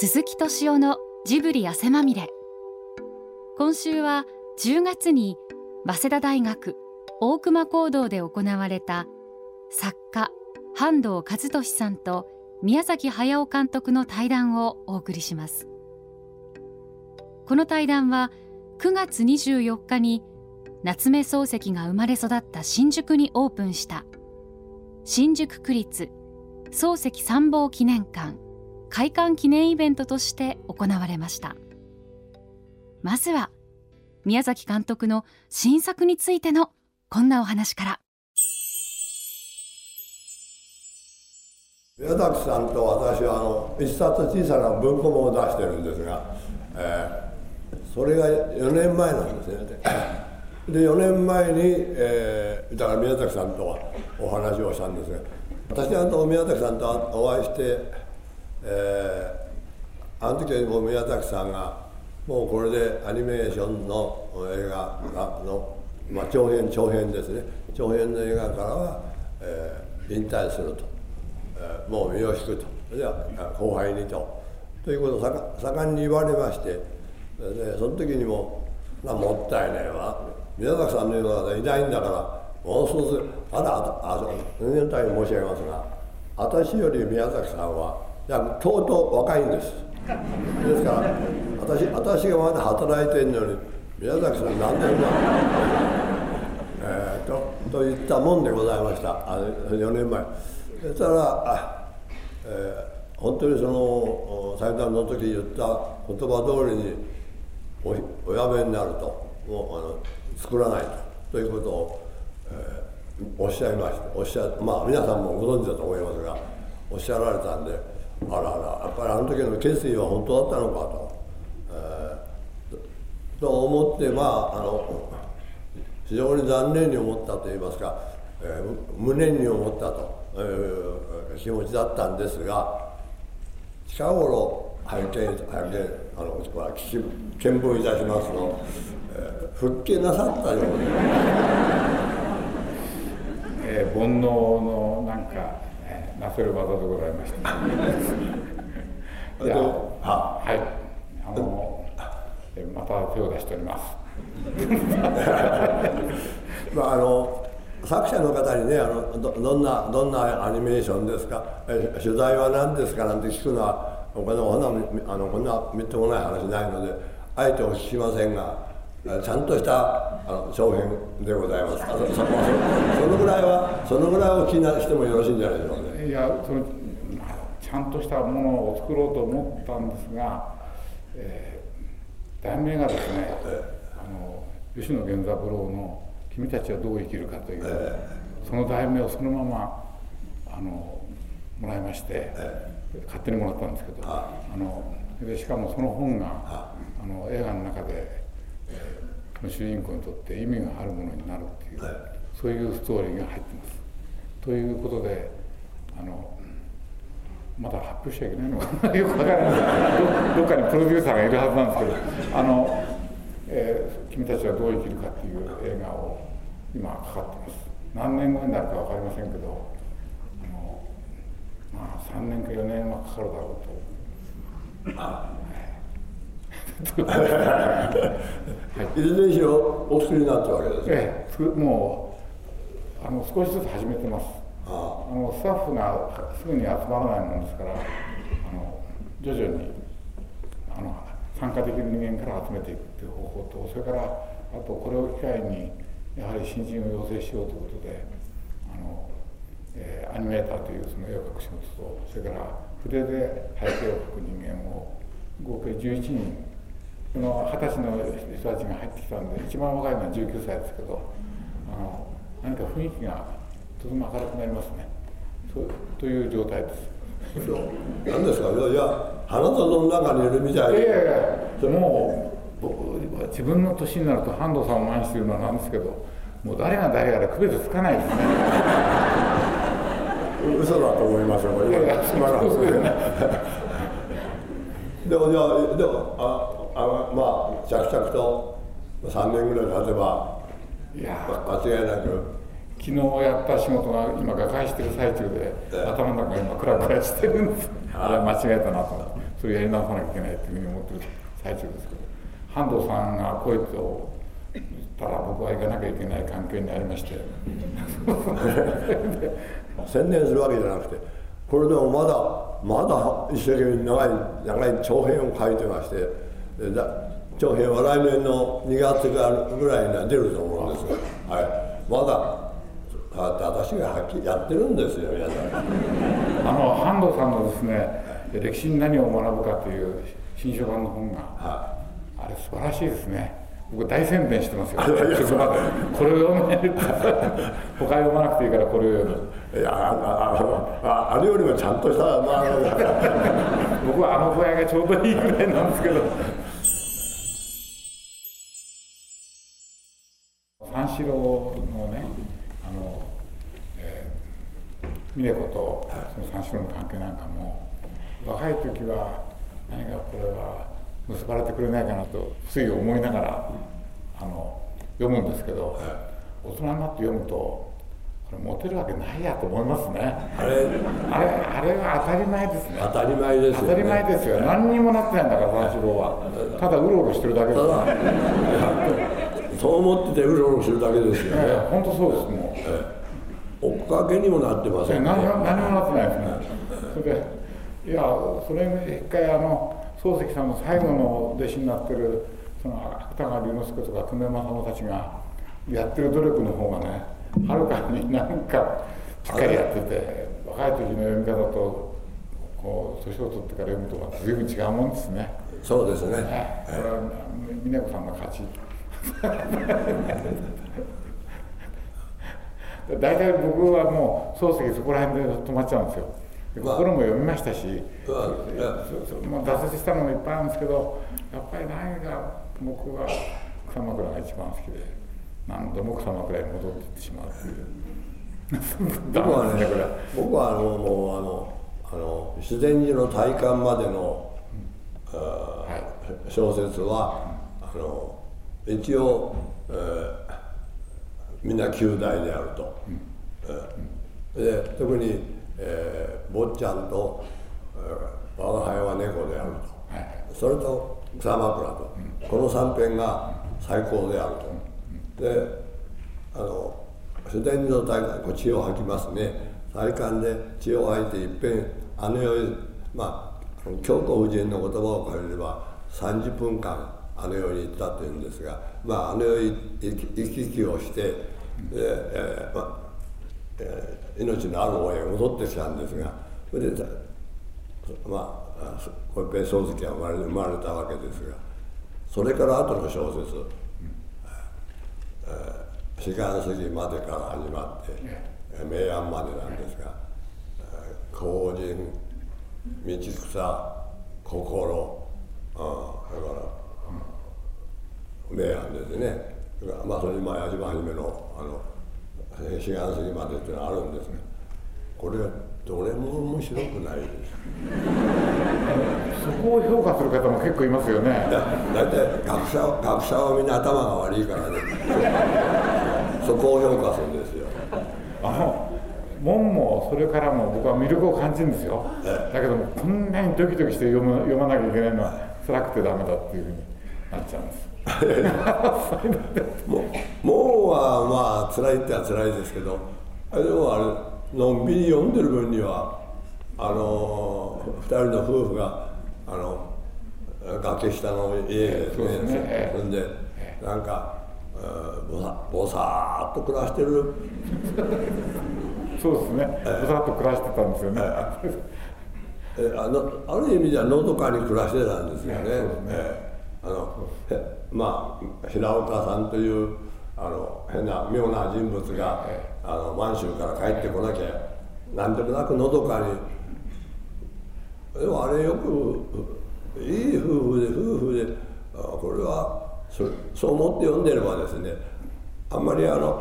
鈴木敏夫のジブリ汗まみれ。今週は10月に早稲田大学大熊講堂で行われた作家半藤和俊さんと宮崎駿監督の対談をお送りします。この対談は9月24日に夏目漱石が生まれ育った新宿にオープンした新宿区立漱石参謀記念館開館記念イベントとして行われました。まずは宮崎監督の新作についてのこんなお話から。宮崎さんと私はあの一冊小さな文庫本を出してるんですが、えー、それが4年前なんですね。で4年前に、えー、だから宮崎さんとはお話をしたんですが私はと宮崎さんとお会いして、えー、あの時はも宮崎さんがもうこれでアニメーションの映画の、まあ、長編長編ですね。長編の映画からは、えー、引退すると。もう身を引くと。後輩にと。ということを盛んに言われまして。でその時にもなもったいないわ。宮崎さんのような方いないんだからもうそうする。ああ全然大変申し上げますが私より宮崎さんはいやとうとう若いんです。ですから私私がまだ働いてるのに宮崎さん何年だえー、とといったもんでございました。あ4年前。そしたら、えー、本当にその祭壇の時言った言葉通りにおおやめになると。もうあの作らないと。ということを、えー、おっしゃいましておっしゃまあ皆さんもご存知だと思いますがおっしゃられたんであらあらやっぱりあの時の決意は本当だったのかと。えー、と思ってまああの非常に残念に思ったといいますか、えー、無念に思ったと。気持ちだったんですが近頃拝見拝見あの聞き見聞いたしますの、えー、復帰なさったようで、えー、煩悩のなんか、なせる技でございました。じゃあは。はい。あのまた手を出しております。まああの作者の方にねあのどどんなどんなアニメーションですか？え取材は何ですか？なんて聞くのはこんなあのこんなみっともない話ないのであえてお聞きませんがちゃんとしたあの長編でございます。そのぐらいはそのぐらいを気にしてもよろしいんじゃないでしょうかねいやそのちゃんとしたものを作ろうと思ったんですが、えー、題名がですね、ええ、あの吉野源三郎の君たちはどう生きるかという、えー、その題名をそのままあのもらいまして、えー、勝手にもらったんですけどあのでしかもその本があの映画の中で、えー、主人公にとって意味があるものになるっていう、そういうストーリーが入ってます。ということであのまだ発表しちゃいけないのかな。よくわからない。どっかにプロデューサーがいるはずなんですけど。あの、えー、君たちはどう生きるかっていう映画を今かかってます。何年後になるか分かりませんけど。あのまあ3年か4年はかかるだろうと。はい、いずれにしろお作りになったわけですね、ええ、もうあの少しずつ始めてますあのスタッフがすぐに集まらないものですからあの徐々にあの参加できる人間から集めていくっていう方法とそれからあとこれを機会にやはり新人を養成しようということであの、えー、アニメーターというその絵を描く仕事とそれから筆で背景を描く人間を合計11人この二十歳の人たちが入ってきたんで一番若いのは19歳ですけどあの何か雰囲気がとても明るくなりますね。そうという状態です。何ですか？いや花園の中にいるみたい。いやいやいやもう僕自分の年になると半藤さんを前にしてるのはなんですけどもう誰が誰やら区別つかないですね。嘘だと思いますよ。これいやいやそうでもじゃあでもああまあ着々と3年ぐらい経てばいや間違いなく昨日やった仕事が今瓦解してる最中で頭の中が今クラクラしてるんです。あれ間違えたなと。それやり直さなきゃいけないっていうふうに思ってる最中ですけど。半藤さんが来いと言ったら僕は行かなきゃいけない関係になりまして。専念するわけじゃなくてこれでもまだまだ一生懸命長い長い長編を書いてまして長編は来年の2月ぐらいには出ると思うんですが、はい、まだ私がはっきりやってるんですよ皆さん。あの半藤さんのですね歴史に何を学ぶかという新書版の本が、はい、あれ素晴らしいですね。僕大宣伝してますよ。これを読め他読まなくていいからこれを。読むいやあああれよりもちゃんとした、まあ、僕はあの具合がちょうどいいぐらいなんですけど。三四郎のねあの、えー、峰子とその三四郎の関係なんかも若い時は何かこれは結ばれてくれないかなとつい思いながらあの読むんですけど、大人になって読むとこれモテるわけないやと思いますね。あれ？あれあれは当たり前ですね。当たり前ですよ、ね、当たり前ですよ。何にもなってないんだから三四郎は。ただうろうろしてるだけです。ねそう思っててうろうろしてるだけですよね。本当そうですもう、追っかけにもなってません、ね、何何もなってないですね。それでいやそれ一回あの漱石さんの最後の弟子になってるその芥川龍之介とか久米正夫たちがやってる努力の方がねはるかになんかしっかりやってて若い時の読み方とこう年を取ってから読むとは随分違うもんですね。そうですね。ね。これは峰子さんの勝ち 大体僕はもう漱石そこら辺で止まっちゃうんですよ。心も読みましたし、まあ、挫折したのもいっぱいあるんですけどやっぱり何か僕は草枕が一番好きで何度も草枕に戻っていってしまうっていう。僕はね僕はあのもうあのあの自然寺の体感までの、うん。はい、小説はあの一応、えー、みんなであると、うん。えー、で特にえー、坊ちゃんと、えー、我が輩は猫であると、はい、それと草枕と、うん、この3編が最高であると、うん、であの自然の大会こう血を吐きますね。体感で血を吐いていっぺんあの世にまあ京都夫人の言葉を借りれば30分間あの世に行ったというんですが、まあ、あの行き来をして、でえーまあえー、命のある方へ戻ってきたんですがそれでまあこれ別漱石は生まれ生まれたわけですがそれから後の小説「えー、時間過ぎまで」から始まって「明暗まで」なんですが「公人道草心」あだから明暗ですね。まあそれにまあ一番初めのあの4月過ぎまでっていうのはあるんですがこれはどれも面白くないです。そこを評価する方も結構いますよね。だいたい学者学者はみんな頭が悪いからね。そこを評価するんですよ。あの門もそれからも僕は魅力を感じるんですよ。だけどもこんなにドキドキして読む読まなきゃいけないのは辛くてダメだっていうふうになっちゃうんですもうもうはまあ辛いっては辛いですけどでもあれのんびり読んでる分にはあの2人の夫婦があの崖下の家ですね。ねそんでなんかぼさぼさっと暮らしてる。そうですね。ぼさっと暮らしてたんですよね。えあのある意味ではのどかに暮らしてたんですよね。ね。えあのまあ平岡さんというあの変な妙な人物があの満州から帰ってこなきゃ何でもなくのどかにでもあれよくいい夫婦で夫婦でこれはそそう思って読んでればですねあんまりあの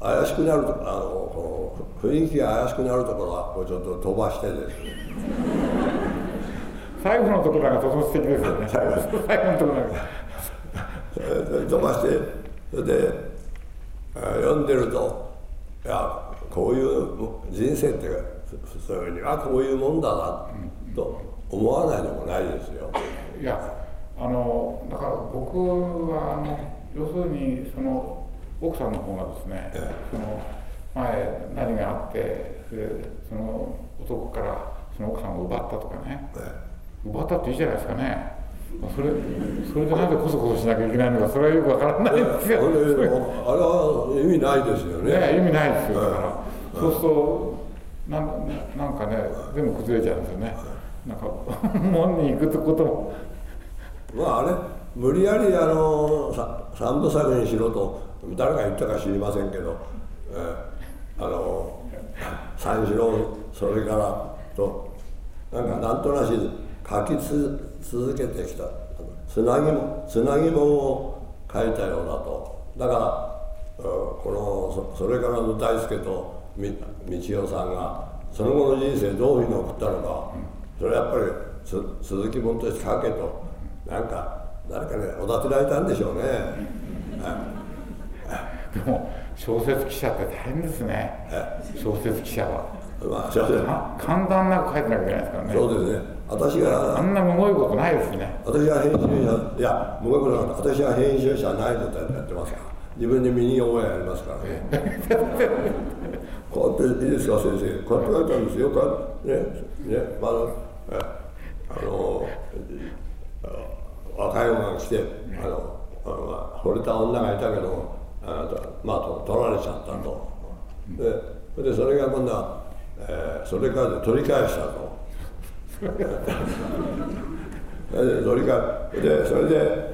怪しくなるとあの雰囲気が怪しくなるところはこうちょっと飛ばしてですね最後のところがとても素敵ですよね。最後のところが飛ばしてそれで読んでるといやこういう人生ってそういうにはこういうもんだなと思わないでもないですよ。いやあのだから僕はあの要するにその奥さんの方がですね、ええ、その前何があってその男からその奥さんを奪ったとかね、ええ、奪ったっていいじゃないですかね。それそれでなんでこそこそしなきゃいけないのかそれはよくわからないですよ。あれは意味ないですよね。ね意味ないですよだから、そうするとなんなんかね全部崩れちゃうんですよね。なんか 門に行くってことも。まああれ無理やりあの三部作にしろと誰が言ったか知りませんけど、えー、あの三四郎それからとなんかなんとなし書きつ続けてきたつなぎもつなぎ本を書いたようだとだからこのそれからの大輔と道代さんがその後の人生どういうふうに送ったのかそれはやっぱり鈴木本として書けとなんか誰かねおだてられたんでしょうね。でも小説記者って大変ですね小説記者は。まあ、簡単なく書いてなきゃいけないですからね。そうですね。私が。あんなむごいことないですね。私が編集者、いや、むごいことなかった。私が編集者ないとやってますから。自分で身に覚えありますからね。こうやっていいですか、先生。こうやって書いたんですよ。こうやってね、ね、まだ、あの、若い女が来て、あの、あの惚れた女がいたけど、あまあ、取られちゃったと。で、でそれが今度は、えー、それからで取り返したと。で取り返でそれで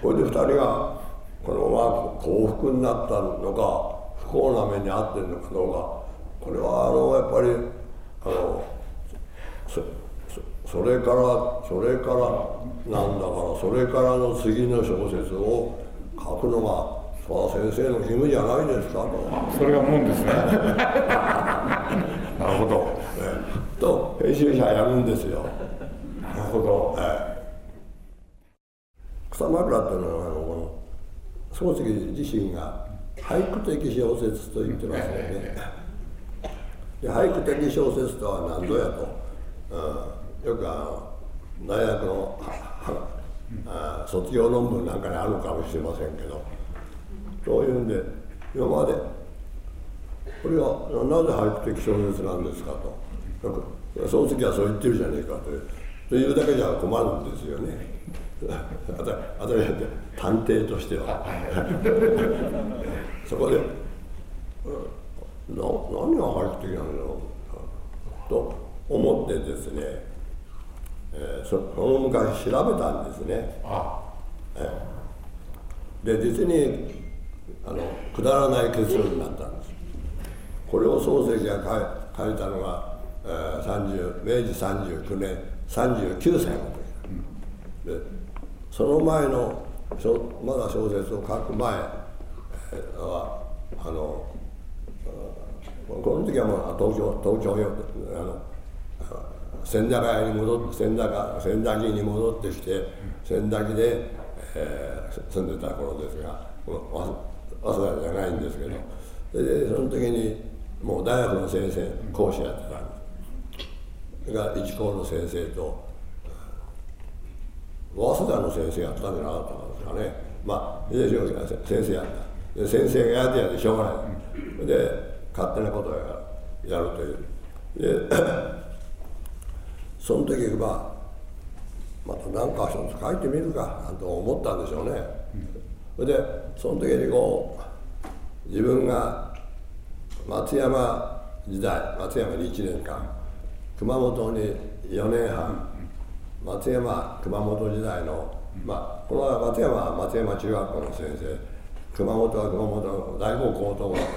これで2人がこのまま幸福になったのか不幸な目に遭ってるのかどうかこれはあのやっぱりあのそそれからそれからなんだからそれからの次の小説を書くのがそ先生の義務じゃないですかとそれがもんですねなるほど、と編集者やるんですよ。なるほど、え草枕っていうのはあのこの漱石自身が俳句的小説と言ってますよね、で俳句的小説とは何ぞやと、うん、よくあの大学の あ卒業論文なんかにあるかもしれませんけど。そういうんで今までこれはなぜ俳句的小説なんですかとその時はそう言ってるじゃねえかとというだけじゃ困るんですよね。当たり前で探偵としては。そこで、な何が俳句的なの？と思ってですね、えー、その昔調べたんですね。えー、で実にあのくだらない結論になったんです。これを漱石が書いたのが、えー、30明治39年39歳の時でその前のまだ小説を書く前はあのこの時はもう東京東京よあの千駄ヶ谷に戻って千駄ヶ千駄木に戻ってきて千駄木で、えー、住んでた頃ですが早稲田じゃないんですけど。それでその時にもう大学の先生講師やった。んですが一高の先生と早稲田の先生やったんじゃなかったんですかね。まあ秀吉が先生やった。で先生がやってやってしょうがない。で勝手なことをやるという。で その時まあまた何か一つ書いてみるかなんと思ったんでしょうね、それでその時にこう自分が松山時代松山に1年間熊本に4年半松山熊本時代の、まあ、この松山は松山中学校の先生熊本は熊本の大高高等学校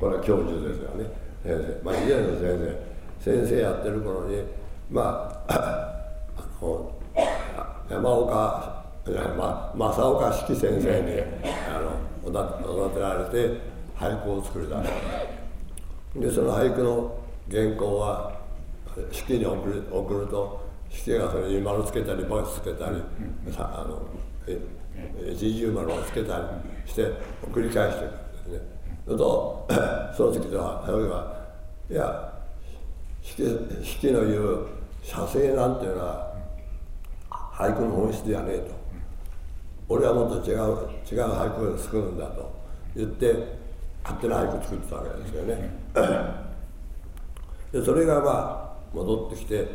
これは教授ですよね先生。まあ以前の先生先生やってる頃にまあ あの山岡まあ、正岡式先生にあのおだおだてられて俳句を作り出でその俳句の原稿は式に送る送ると式がそれに丸つけたりバツつけたり、さあの一重丸をつけたりして繰り返していくんですね。と その時とはそれはいや四季の言う写生なんていうのは俳句の本質ではねえと。俺はもっと違う違う俳句を作るんだと言って勝手な俳句を作ってたわけですよね。でそれがまあ戻ってきて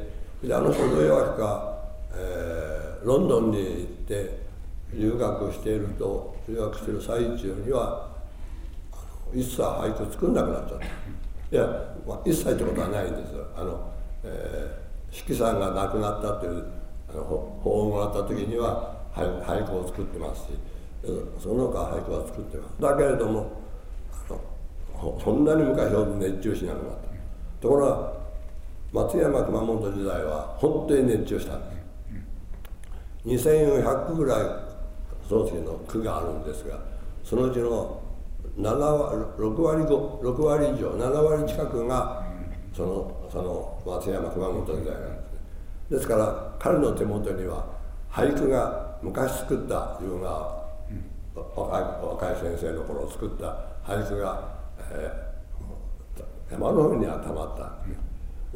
であの人の弱か、えー、ロンドンに行って留学していると留学している最中には一切俳句作んなくなっちゃった。いや、まあ、一切ってことはないんですあの、えー、四季さんが亡くなったというあの法をもらった時には俳句を作ってますしその他俳句は作ってます。だけれどもあのそんなに昔ほど熱中しなくなった。ところが松山熊本時代は本当に熱中したんです2400ぐらい漱石の句があるんですがそのうちの7割6割 ,6 割以上7割近くがそのその松山熊本時代なんですね。ですから彼の手元には俳句が昔作った自分が若い若い先生の頃作った俳句が、えー、山の上にはたまった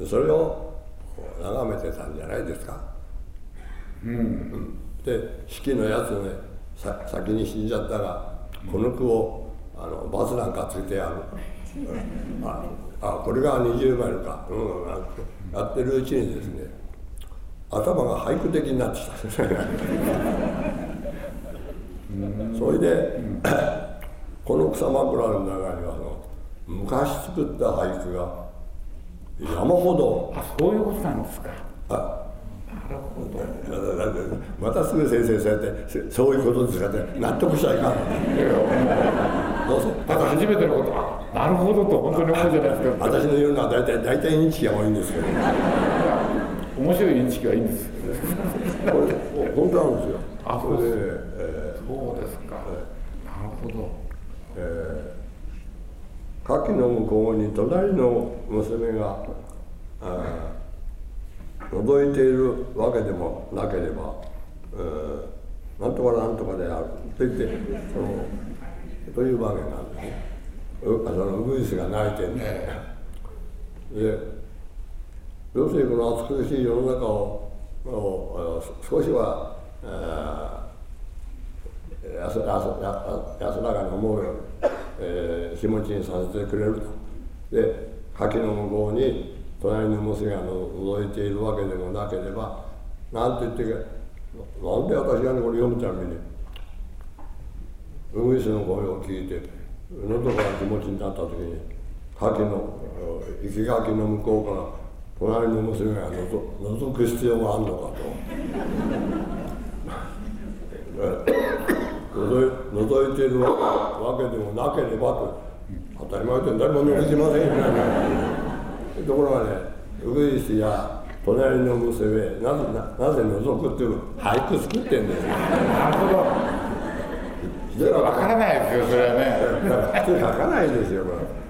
それを眺めてたんじゃないですか。うん、で式のやつね先に死んじゃったがこの句をあのバスなんかついてやる、うん、ああこれが20マイルか、うん、やってるうちにですね頭が俳句的になってきた。それで、この草枕の中にはその昔作った俳句が山ほど。あそういうことなんですか。あ。なるほど。またすぐ先生そうやってそういうことですかって納得しちゃいかんどうせただ初めてのこと。なるほどと本当に思うじゃないですか。私の言うのは大体大体認識が多いんですけど。面白い認識はいいんです。これ本当なんですよ。あそうです、えー、そうですか、えー、なるほどえ牡蠣の向こうに隣の娘が覗いているわけでもなければ、えー、なんとかなんとかであると言ってそのというわけなんですね。そのウグイスが鳴いてるんで、要するにこの暑苦しい世の中を少しは、えー、安安らかに思うように、えー、気持ちにさせてくれると。で柿の向こうに隣の娘が覗いているわけでもなければなんて言ってなんで私がねこれ読むためにウグイスの声を聞いて喉が気持ちになった時に柿の生き柿の向こうから隣の娘がのぞ覗く必要があるのかと。覗いているわけでもなければと。当たり前で誰も覗きませんよね。ところがねウグイスや隣の娘なぜななぜ覗くっていう俳句作ってんだよなるほど。それは分からないですよそれ。はね普通書かないですよこれ。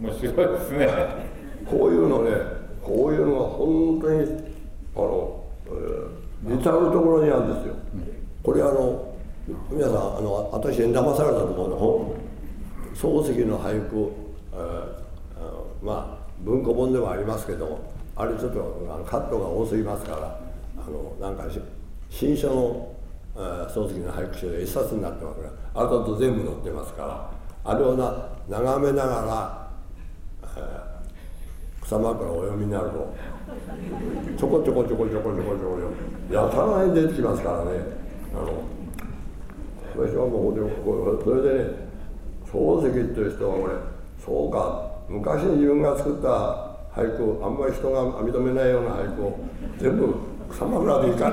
面白いですねこういうのねこういうのが本当にあの、えー、至るところにあるんですよ、これあの皆さんあの私に騙されたと思うの漱石の俳句まあ文庫本ではありますけどあれちょっとあのカットが多すぎますからあのなんか新書のえ漱石の俳句集で一冊になってますからあれだと全部載ってますからあれをな眺めながら、えー、草枕をお読みになるとちょこちょこちょこちょこちょこちょこやたらに出てきますからね。あの私はもうそれでね漱石っていう人は俺そうか昔に自分が作った俳句あんまり人が認めないような俳句を全部草枕でいいか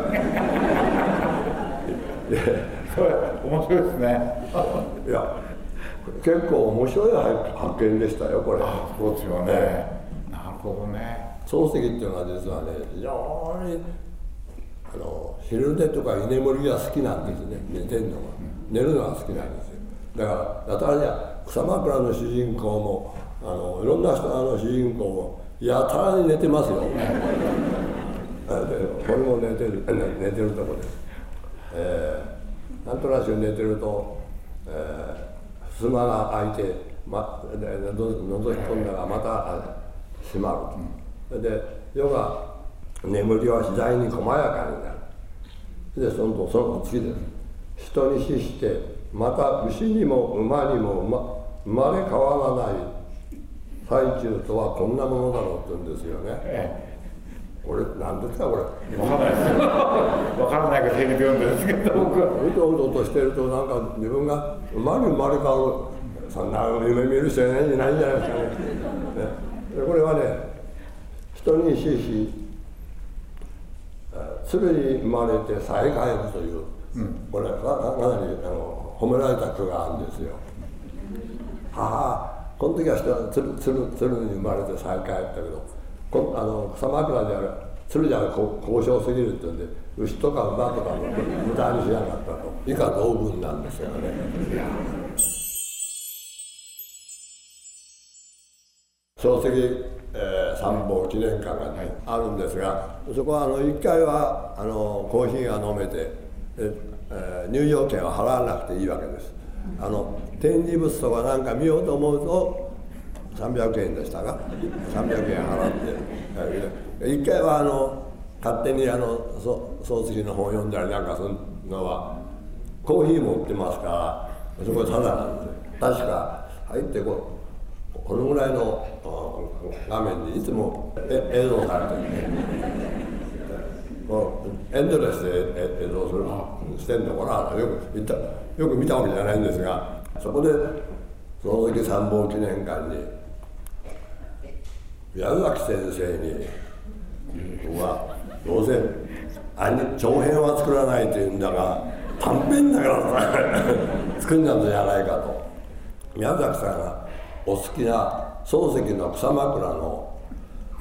それ面白いですねいや結構面白い発見でしたよこれ。そうですよね。なるほどね。漱石っていうのは実はね非常にあの昼寝とか居眠りが好きなんですね寝てるのが、寝るのが好きなんですよ。だからやたらには草枕の主人公もあのいろんな人あの主人公もやたらに寝てますよ。これも寝てる寝てるとこです、えー、なんとなく寝てると、えー、襖が開いてま、での覗き込んだらまた閉まる、で夜が眠りは次第に細やかになる。でそのその次です。人に死してまた牛にも馬にも生まれ変わらない。最中とはこんなものだろうって言うんですよね、ええ。これ何ですかこれ。分からないです分からないから平気で読んでるんですけど僕は。うとうととしてるとなんか自分が馬に生まれ変わる。そんな夢見る人いないんじゃないですかね。ね。これはね人に死し鶴に生まれて再会るという、うん、これかかなりあの褒められた句があるんですよ。母この時は鶴鶴鶴に生まれて再会ったけどこあの草枕である鶴じゃ交渉すぎるって言うんで牛とか馬とかも無駄にしなかったと以下同文なんですよね。漱石、参謀記念館があるんですが、そこはあの1回はあのコーヒーが飲めて、えー、入場券は払わなくていいわけです。あの展示物とかなんか見ようと思うと300円でしたが300円払って一回はあの勝手にあの漱石の本を読んだりなんかするのはコーヒーも売ってますからそこはただなんで確か入ってこうこのぐらいの画面にいつも映像されてる。もうエンドレスで映像する。してんのかなよく見た。よく見たわけじゃないんですがそこでその時参謀記念館に宮崎先生に僕はどうせ長編は作らないというんだが短編だから 作んなんじゃないかと。宮崎さんがお好きな漱石の草枕の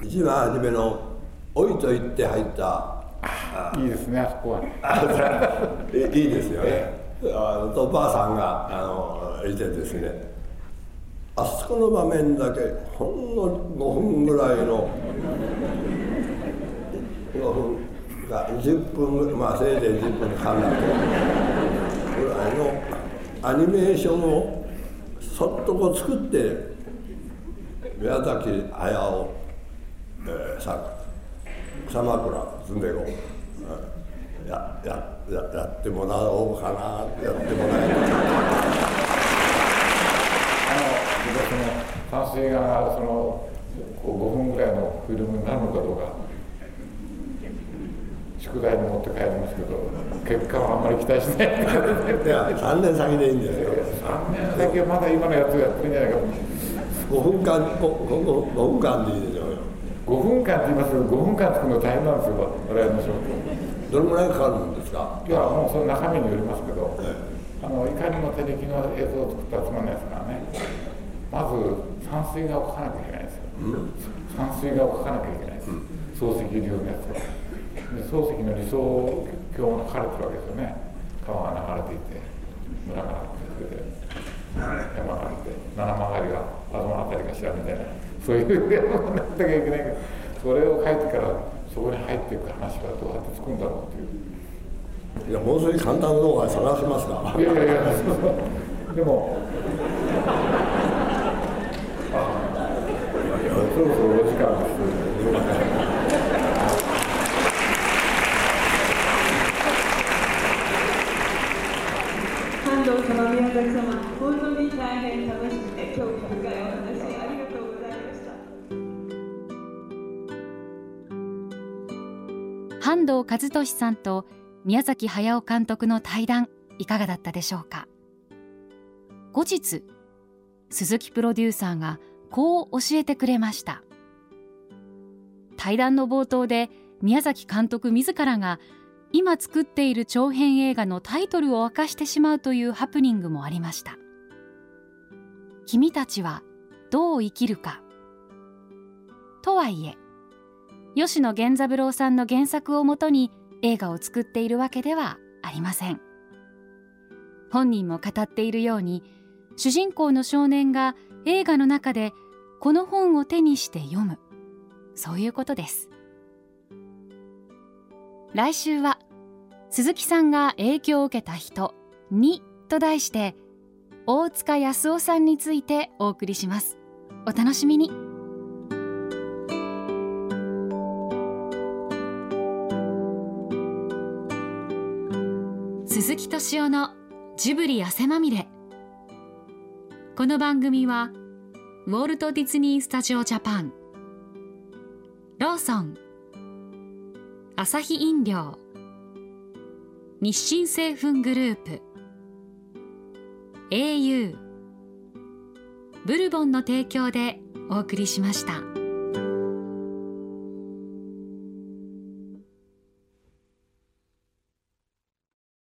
一番初めの「老いと言って入った。いいですねあそこは。いいですよね。あとばあさんがあのいてですね。あそこの場面だけほんの5分ぐらいの5分が10分まあせいぜい10分半だけぐらいのアニメーションをそっとこう作って宮崎駿、えー、さ草枕住んでいこううんややややってもらおうかなやってもらえたその淡水がその5分ぐらいのフィルムになるのかどうか。宿題に持って帰りますけど結果はあんまり期待しないいや3年先でいいんですよ。3年先はまだ今のやつやってるんじゃないか5分間 5, 5, 5分間でいいでしょうよ。5分間って言いますけど5分間作るの大変なんですよ我々の仕事どのぐらいかかるんですか？いやもうその中身によりますけど、ええ、あのいかにも手抜きの映像を作ったらつまんないですからね。まず山水画を描かなきゃいけないんですよ、うん、山水画を描かなきゃいけないです、漱石流のやつはで漱石の理想郷が描かれてるわけですよね。川が流れていて村があってそれで山があって七曲りが東の辺りかしらみたいなそういうやつをなったきゃいけないけどそれを書いてからそこに入っていく話はどうやって作るんだろうっていう。いやもう少し簡単な動画探しますかいやいやいやでも半藤和俊さんと宮崎駿監督の対談いかがだったでしょうか？後日鈴木プロデューサーがこう教えてくれました。対談の冒頭で宮崎監督自らが今作っている長編映画のタイトルを明かしてしまうというハプニングもありました。君たちはどう生きるか。とはいえ吉野源三郎さんの原作をもとに映画を作っているわけではありません。本人も語っているように主人公の少年が映画の中でこの本を手にして読む。そういうことです。来週は鈴木さんが影響を受けた人にと題して大塚康夫さんについてお送りします。お楽しみに。敏夫のジブリ汗まみれ。この番組はウォルト・ディズニー・スタジオ・ジャパン。ローソン。アサヒ飲料。日清製粉グループ。au ブルボンの提供でお送りしました。